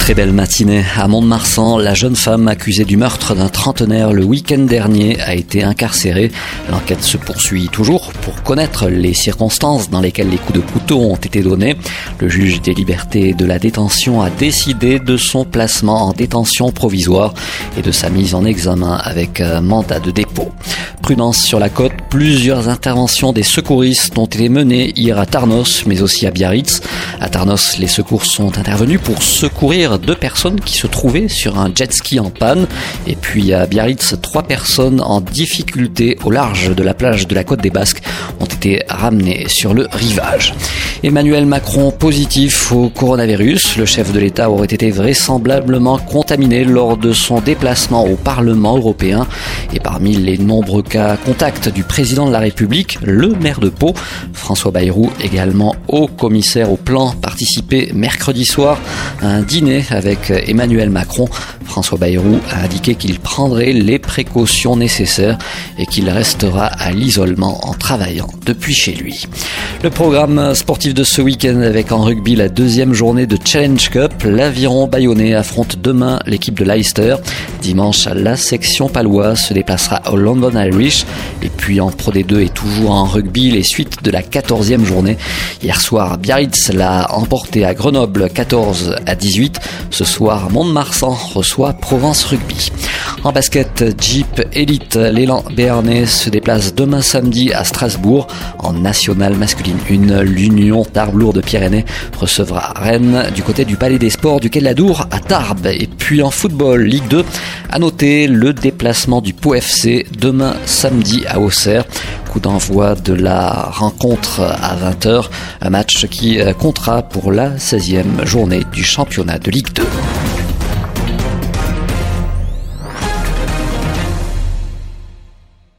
Très belle matinée. À Mont-de-Marsan, la jeune femme accusée du meurtre d'un trentenaire le week-end dernier a été incarcérée. L'enquête se poursuit toujours pour connaître les circonstances dans lesquelles les coups de couteau ont été donnés. Le juge des libertés de la détention a décidé de son placement en détention provisoire et de sa mise en examen avec mandat de dépôt. Prudence sur la côte, plusieurs interventions des secouristes ont été menées hier à Tarnos, mais aussi à Biarritz. À Tarnos, les secours sont intervenus pour secourir deux personnes qui se trouvaient sur un jet ski en panne. Et puis à Biarritz, trois personnes en difficulté au large de la plage de la côte des Basques ont été ramenées sur le rivage. Emmanuel Macron positif au coronavirus. Le chef de l'État aurait été vraisemblablement contaminé lors de son déplacement au Parlement européen. Et parmi les nombreux cas contacts du président de la République, le maire de Pau, François Bayrou, également haut commissaire au plan, participé mercredi soir à un dîner avec Emmanuel Macron. François Bayrou a indiqué qu'il prendrait les précautions nécessaires et qu'il restera à l'isolement en travaillant depuis chez lui. Le programme sportif de ce week-end avec en rugby la deuxième journée de Challenge Cup. L'Aviron Bayonnais affronte demain l'équipe de Leicester. Dimanche, la section paloise se déplacera au London Irish. Et puis en Pro D2 et toujours en rugby, les suites de la 14e journée. Hier soir, Biarritz l'a emporté à Grenoble 14 à 18. Ce soir, Mont-de-Marsan reçoit Provence Rugby. En basket, Jeep Elite, l'élan béarnais se déplace demain samedi à Strasbourg en nationale masculine 1. L'Union Tarbes de Pyrénées recevra Rennes du côté du Palais des Sports du Quai de la Dour à Tarbes. Et puis en football, Ligue 2, à noter le déplacement du Pau FC demain samedi à Auxerre. Coup d'envoi de la rencontre à 20h, un match qui comptera pour la 16e journée du championnat de Ligue 2.